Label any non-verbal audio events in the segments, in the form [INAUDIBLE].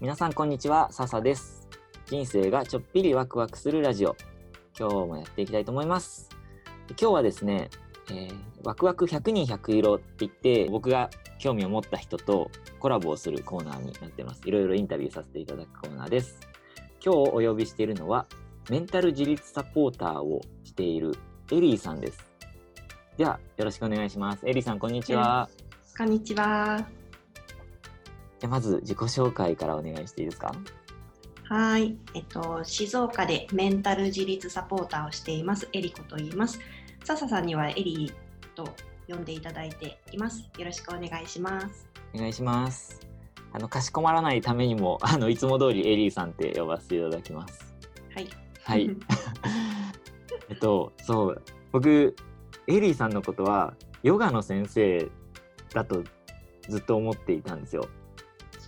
皆さんこんにちは、笹です。人生がちょっぴりワクワクするラジオ。今日もやっていきたいと思います。今日はですね、えーワクワク100人100色って言って、僕が興味を持った人とコラボをするコーナーになってます。いろいろインタビューさせていただくコーナーです。今日お呼びしているのは、メンタル自立サポーターをしているエリーさんです。では、よろしくお願いします。エリーさん、こんにちは。こんにちは。じゃあまず自己紹介からお願いしていいですか？はい、えっと静岡でメンタル自立サポーターをしていますエリコと言います。笹さんにはエリーと呼んでいただいています。よろしくお願いします。お願いします。あの、かしこまらないためにも、あの、いつも通りエリーさんって呼ばせていただきます。はい。はい。[LAUGHS] えっと、そう、僕、エリーさんのことは、ヨガの先生だとずっと思っていたんですよ。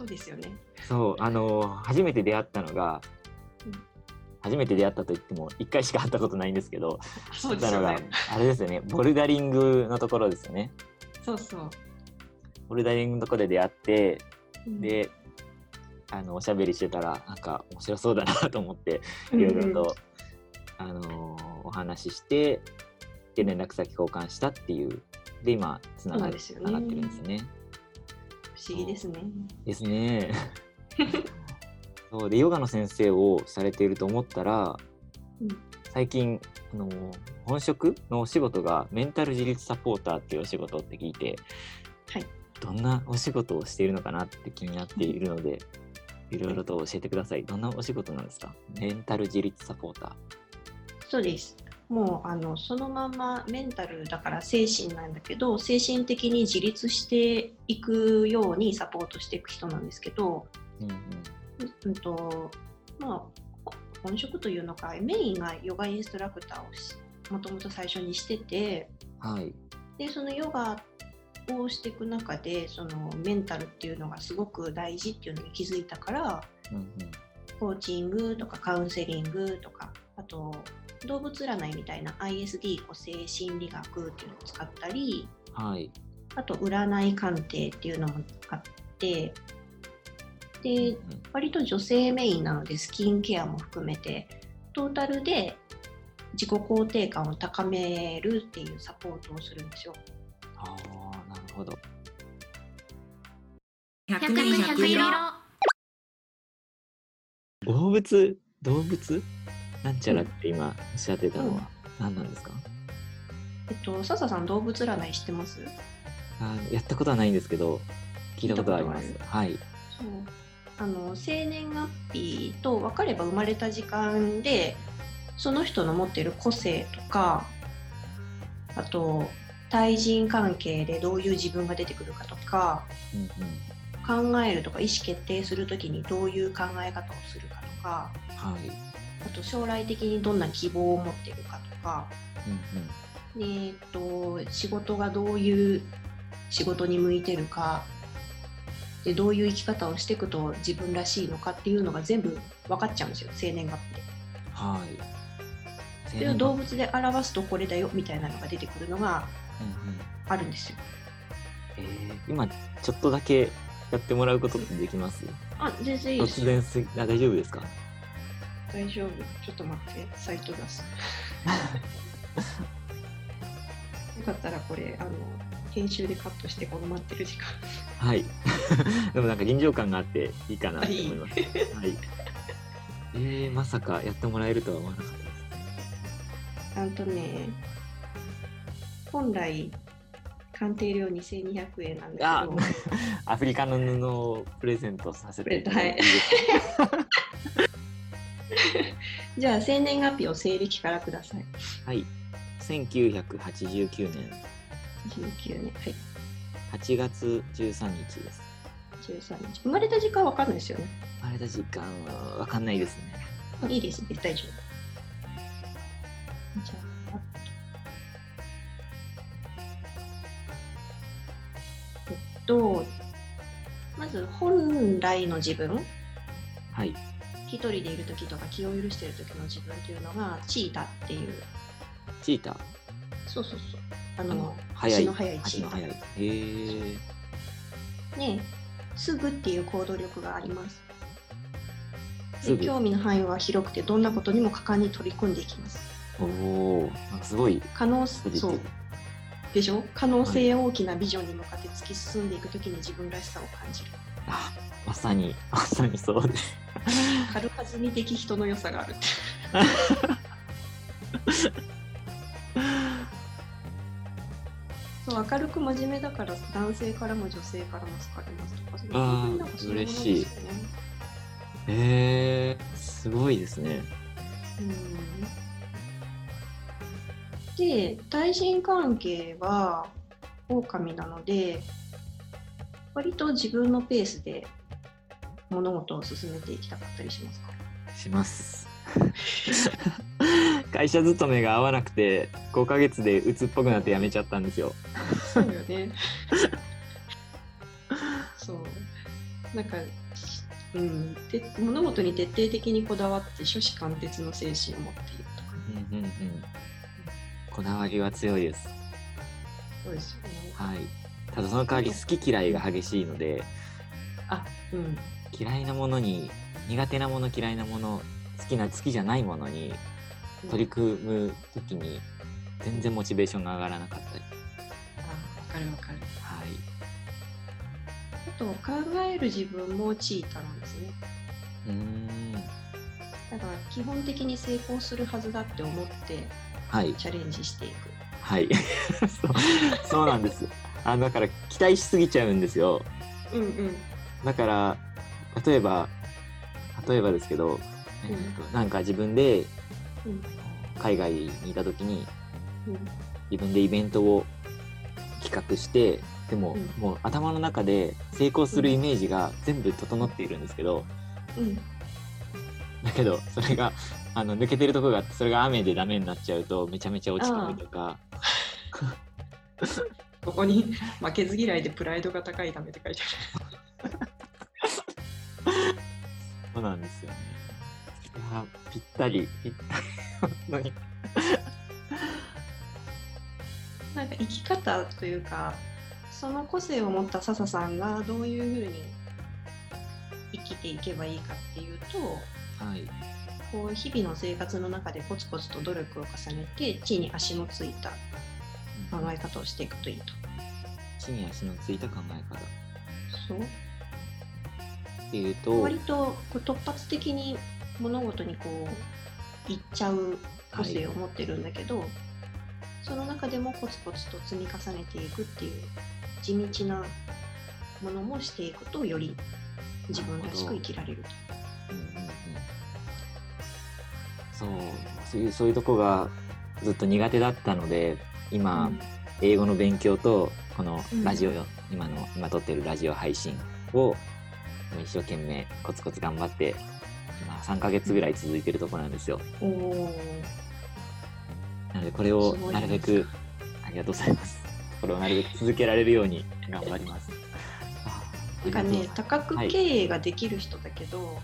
そうですよね。そう、あの、初めて出会ったのがうん、初めて出会ったと言っても、1回しか会ったことないんですけど、そうですよね。あれですよね、ボルダリングのところですよね。そうそう。ボルダリングのところで出会って、うん、で、あのおしゃべりしてたらなんか面白そうだなと思っていうんうんろいろと、あのーお話ししてで連絡先交換したっていうで今つながつながってるんですよね。不思議ですね。ですね。[LAUGHS] そうでヨガの先生をされていると思ったら、うん最近あのー本職のお仕事がメンタル自立サポーターっていうお仕事って聞いて、はいどんなお仕事をしているのかなって気になっているので、いろいろと教えてください。どんなお仕事なんですか？メンタル自立サポーター。そうです。もうあのそのままメンタルだから精神なんだけど精神的に自立していくようにサポートしていく人なんですけど、うんうんうんとまあ、本職というのかメインがヨガインストラクターをしもともと最初にしててはい。でそのヨガをしていく中でそのメンタルっていうのがすごく大事っていうのに気づいたからうんうんコーチングとかカウンセリングとかあと動物占いみたいな ISD 個性心理学っていうのを使ったりはい。あと占い鑑定っていうのもあってでうん割と女性メインなのでスキンケアも含めてトータルで自己肯定感を高めるっていうサポートをするんですよ。ああ、なるほど。100人100色動物動物？なんちゃらって今おっしゃってたのは何なんですか、えっと、笹さん動物占い知ってます？あーやったことはないんですけど聞いたことはあります。はい。そう。あの生年月日と分かれば生まれた時間でその人の持っている個性とかあと対人関係でどういう自分が出てくるかとかうんうん。考えるとか意思決定するときにどういう考え方をするかとかはいあと将来的にどんな希望を持っているかとか。うんうん。で、えっと、仕事がどういう仕事に向いてるか。でどういう生き方をしていくと自分らしいのかっていうのが全部分かっちゃうんですよ生年月日で。はい。それを動物で表すとこれだよみたいなのが出てくるのがうんうん。あるんですよ。えー今ちょっとだけやってもらうことってできます？あ全然いいです突然すあ大丈夫ですか？大丈夫？ちょっと待ってサイト出す。[LAUGHS] よかったらこれあの編集でカットしてこの待ってる時間。はい。[LAUGHS] でもなんか臨場感があっていいかなと思います。はい。えー、まさかやってもらえるとは思わなかったですあんとね、本来、鑑定料2200円なんだあけど、[LAUGHS] アフリカの布をプレゼントさせていただいて。いい [LAUGHS] じゃあ、生年月日を西暦からください。はい。1989年19年。はい。8月13日です。13日。生まれた時間わかんないですよね。生まれた時間はわかんないですね。いいですね。大丈夫。じゃあ、えっと、まず本来の自分、はい。一人でいる時とか気を許している時の自分っていうのがチータっていう。チータ？ー。そうそうそう。あのあの、速い。足の速いチータ。足の速い。へえ。ねすぐっていう行動力があります。すぐ。興味の範囲は広くてどんなことにも果敢に取り組んでいきます。おお、すごい。可能ポジティブ。そう。でしょ？可能性大きなビジョンに向かって突き進んでいくときに自分らしさを感じるさに、まさにそうです。軽はずみ的人の良さがある [LAUGHS] そう明るく真面目だから男性からも女性からも好かれますとかそういうなんかそういうものですよね嬉しいえー、すごいですね。うんで対人関係は狼なので割と自分のペースで物事を進めていきたかったりしますか？します。[LAUGHS] 会社勤めが合わなくて5ヶ月で鬱っぽくなって辞めちゃったんですよ。そうよね。[LAUGHS] そう。なんか、うん、で物事に徹底的にこだわって初子貫徹の精神を持っているとか、うんうんうん。こだわりは強いです。そうですよね。はい。ただその代わり好き嫌いが激しいのであ、うん。嫌いなものに苦手なもの嫌いなもの好きな好きじゃないものに取り組む時に全然モチベーションが上がらなかったり。あ、わかるわかる。はい。あと、考える自分もチータなんですね。うーん。だから、基本的に成功するはずだって思ってはい。チャレンジしていく。はい。[LAUGHS] そうそうなんです。あだから期待しすぎちゃうんですよ。うんうん。だから例えば例えばですけど、えーとなんか自分でうん。海外にいた時にうん。自分でイベントを企画してでも、うん。もう頭の中で成功するイメージが全部整っているんですけど、うん。だけどそれがあの抜けてるところがあってそれが雨でダメになっちゃうとめちゃめちゃ落ち込むとか。[LAUGHS] ここに負けず嫌いでプライドが高いためって書いてそうなんですよね。いやぴったりぴったり本当に。[LAUGHS] なんか生き方というか、その個性を持った笹さんがどういうふうに生きていけばいいかっていうと、はいこう日々の生活の中でコツコツと努力を重ねて地に足のついた考え方をしていくといいと。地に足のついた考え方っそうていうと、割とこう突発的に物事にこういっちゃう個性を持ってるんだけど、その中でもコツコツと積み重ねていくっていう地道なものもしていくとより自分らしく生きられると。うんうんうん。そうそういうそういうとこがずっと苦手だったので今、うん。英語の勉強とこのうんラジオ、今の今撮ってるラジオ配信を一生懸命コツコツ頑張って今3ヶ月ぐらい続いてるところなんですよ。なのでこれをなるべくありがとうございます。これをなるべく続けられるように頑張ります。あ [LAUGHS] なんかね多角はい経営ができる人だけど、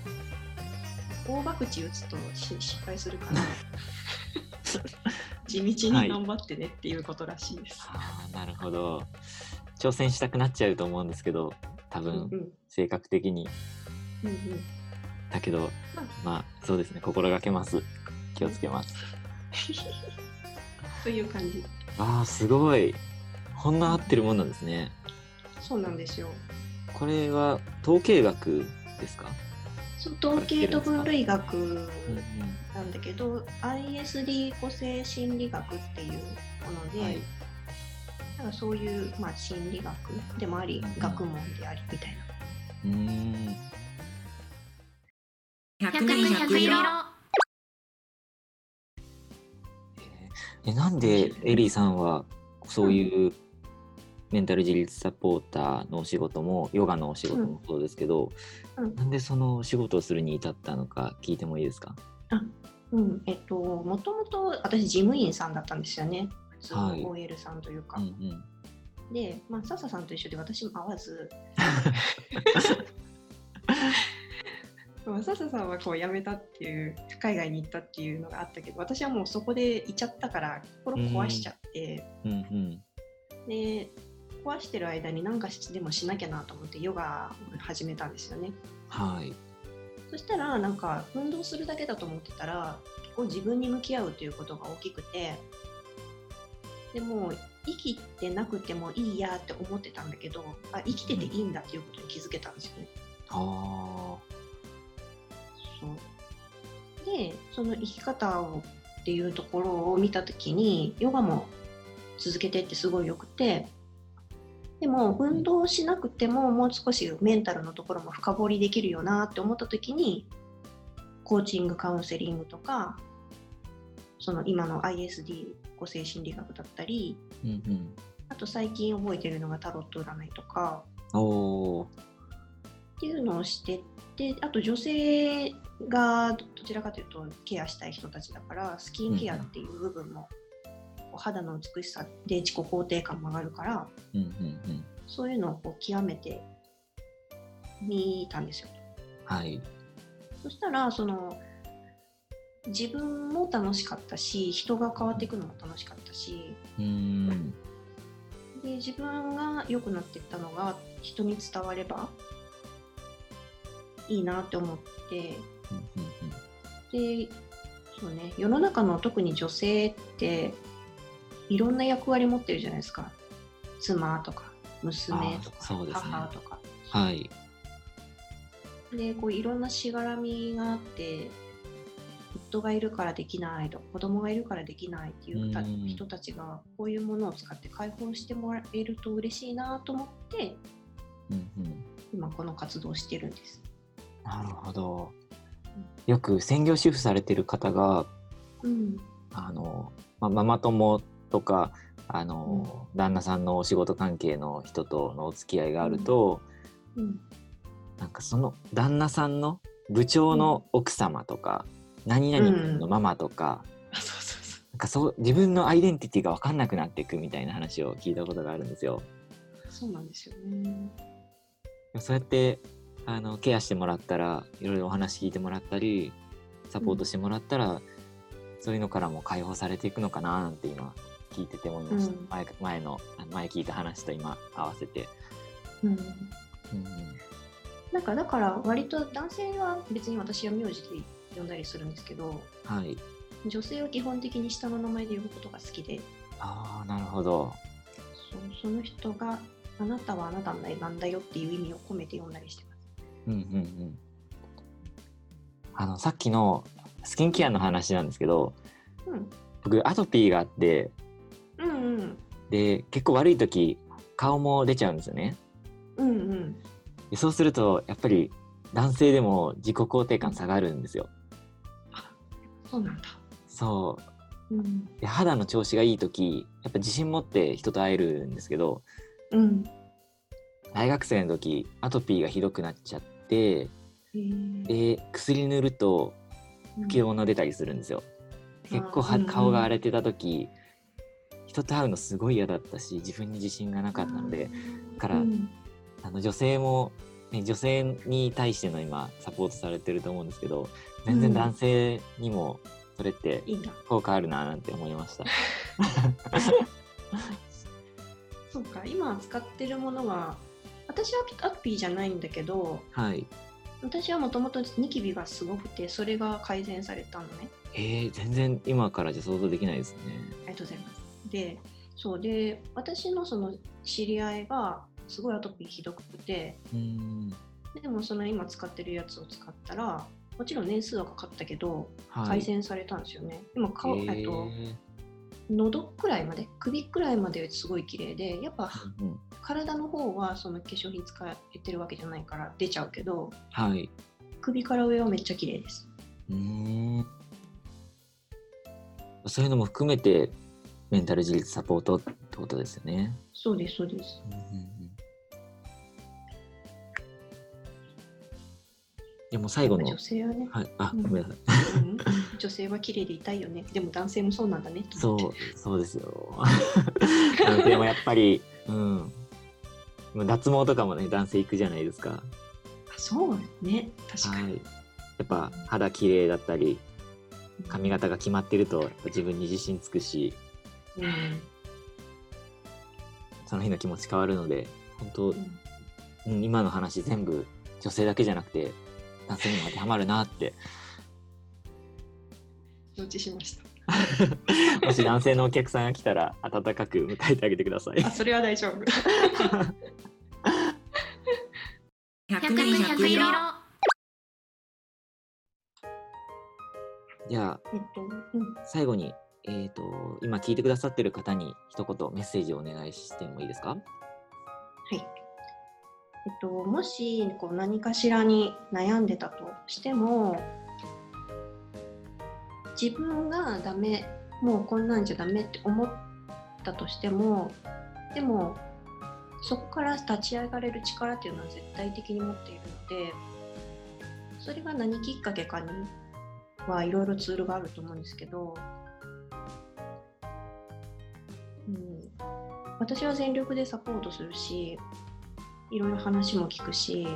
大博打打つとし失敗するから [LAUGHS] 地道に頑張ってねっていうことらしいです。あーなるほど。挑戦したくなっちゃうと思うんですけど多うんうん分性格的に。うんうん。だけどまあ。そうですね。心がけます。気をつけます。[LAUGHS] という感じ。あーすごい。こんな合ってるもんなんですね。そうなんですよ。これは統計学ですか？そう統計と分類学うんうん。なんだけど、ISD 個性心理学っていうもので、はい。なんかそういう、まあ、心理学でもあり、うん。学問でありみたいな。うーん。百年百色。えなんでエリーさんはそういうメンタル自立サポーターのお仕事もヨガのお仕事もそうですけど、うん。なんでそのお仕事をするに至ったのか聞いてもいいですか？うん、えっと、もともと私、事務員さんだったんですよね。普通のはい。OL さんというか。うんうんで、まあ、笹さんと一緒で私も会わず、[LAUGHS] まあ笹さんはこう辞めたっていう、海外に行ったっていうのがあったけど、私はもうそこでいちゃったから、心壊しちゃって、うんうん。で、壊してる間に何かしでもしなきゃなと思って、ヨガを始めたんですよね。はい。そしたらなんか運動するだけだと思ってたら結構自分に向き合うということが大きくてでも生きてなくてもいいやって思ってたんだけどあ生きてていいんだっていうことに気づけたんですよね。あそう。でその生き方をっていうところを見た時にヨガも続けてってすごいよくてでも運動しなくてももう少しメンタルのところも深掘りできるよなって思った時にコーチングカウンセリングとかその今の ISD 個性心理学だったりーうんうん。あと最近覚えてるのがタロット占いとか。っていうのをしてってあと女性がどちらかというとケアしたい人たちだからスキンケアっていう部分も、お肌の美しさで自己肯定感も上がるからうんうんうん。そういうのをこう極めてみたんですよ。はい。そしたらその自分も楽しかったし人が変わっていくのも楽しかったし。うーん。で自分が良くなっていったのが人に伝わればいいなって思って。うんうんでそうね世の中の特に女性っていろんな役割持ってるじゃないですか。妻とか娘とか、ね。母とか。うんはい。でこういろんなしがらみがあって夫がいるからできないとか子供がいるからできないっていう人たちがこういうものを使って解放してもらえると嬉しいなと思ってうんうん。今この活動をしてるんです。なるほど。よく専業主婦されてる方がうん。あの、まあ、ママ友とかあの、旦那さんのお仕事関係の人とのお付き合いがあると、うん。なんかその旦那さんの部長の奥様とか、何々君のママとか、あそうそうそうなんかそう自分のアイデンティティが分かんなくなっていくみたいな話を聞いたことがあるんですよ。そうなんですよね。そうやってあのケアしてもらったらいろいろお話聞いてもらったりサポートしてもらったら、そういうのからも解放されていくのかななんて今聞いてて思いました、うん前前の前聞いた話と今合わせて。うんうんなんかだから割と男性は別に私は名字で呼んだりするんですけどはい女性は基本的に下の名前で呼ぶことが好きでああなるほど。そうその人があなたはあなたのなんだよっていう意味を込めて呼んだりしてます。うんうんうん。あのさっきのスキンケアの話なんですけどうん僕アトピーがあってうんうんで結構悪い時顔も出ちゃうんですよね。うんうんでそうするとやっぱり男性でも自己肯定感下がるんですよ。そうなんだ。そう。うん。で肌の調子がいい時やっぱ自信持って人と会えるんですけどうん。大学生の時アトピーがひどくなっちゃってで薬塗ると吹き物出たりするんですよ。うん。うん顔が荒れてた時人と会うのすごい嫌だったし自分に自信がなかったのでだからうん。あの女性も、ね、女性に対しての今サポートされてると思うんですけど全然男性にもそれって。効果あるななんて思いました。[LAUGHS] そうか今使ってるものは私はアトピーじゃないんだけどはい。私はもともとニキビがすごくてそれが改善されたのね。えー、全然今からじゃ想像できないですね。ありがとうございます。で、そうで、私のその知り合いがすごいアトピーひどくて、うーん。でもその今使ってるやつを使ったら、もちろん年数はかかったけど、はい。改善されたんですよね。今顔、ええっとー喉くらいまで、首くらいまですごい綺麗で、やっぱうん、体の方はその化粧品使えてるわけじゃないから出ちゃうけど、はい。首から上はめっちゃ綺麗です。うーん。そういうのも含めてメンタル自立サポートってことですよね。そうです、そうです。うんうんでも最後の女、性はね、はい、あ、うんごめんなさい。うん女性は綺麗でいたいよね。でも男性もそうなんだね。とそう、そうですよ。[LAUGHS] 男性もやっぱり、うん。まあ脱毛とかもね、男性行くじゃないですか。あそうね、確かに。はい。やっぱ肌綺麗だったり、髪型が決まってると、自分に自信つくし、うんその日の気持ち変わるので、本当う、んうん今の話全部女性だけじゃなくて、男性にも当てはまるなって。承知しました。[LAUGHS] もし男性のお客さんが来たら温かく迎えてあげてください。あそれは大丈夫。[LAUGHS] 百年百色。じゃあえっと、うん、最後に、えー、と今聞いてくださってる方に一言メッセージをお願いしてもいいですか？はい。えっと、もしこう何かしらに悩んでたとしても自分がダメもうこんなんじゃダメって思ったとしてもでもそこから立ち上がれる力っていうのは絶対的に持っているのでそれが何きっかけかにはいろいろツールがあると思うんですけど、うん、私は全力でサポートするしいろいろ話も聞くし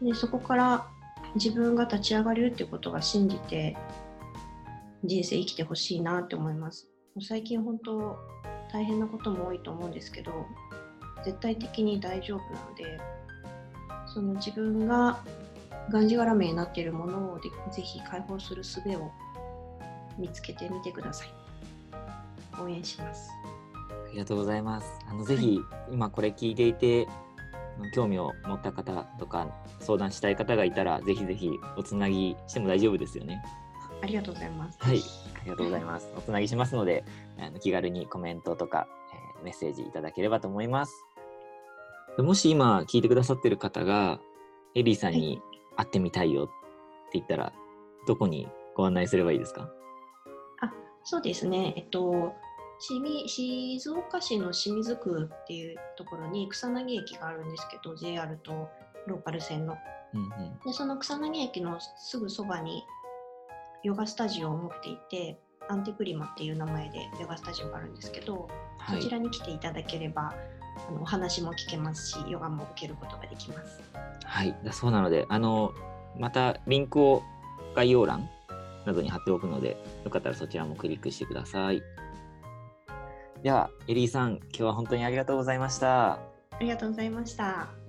でそこから自分が立ち上がれるっていうことが信じて人生生きてほしいなって思います。最近本当大変なことも多いと思うんですけど絶対的に大丈夫なのでその自分ががんじがらめになっているものをでぜひ解放する術を見つけてみてください。応援します。ありがとうございます。あのぜひ、今これ聞いていて興味を持った方とか相談したい方がいたらぜひぜひおつなぎしても大丈夫ですよね。ありがとうございますはい、ありがとうございます。おつなぎしますので、あの気軽にコメントとか、えーメッセージいただければと思います。もし今聞いてくださってる方がエリーさんに会ってみたいよって言ったら、どこにご案内すればいいですか？そうですね、えっと、清水静岡市の清水区っていうところに草薙駅があるんですけど、JR とローカル線の。うんうん。で、その草薙駅のすぐそばにヨガスタジオを持っていて、アンテプリマっていう名前でヨガスタジオがあるんですけど、はいそち。らに来ていただければ、あのお話も聞けますし、ヨガも受けることができます。はい、だそうなので、あのまたリンクを概要欄などに貼っておくので、よかったらそちらもクリックしてください。では、エリーさん、今日は本当にありがとうございました。ありがとうございました。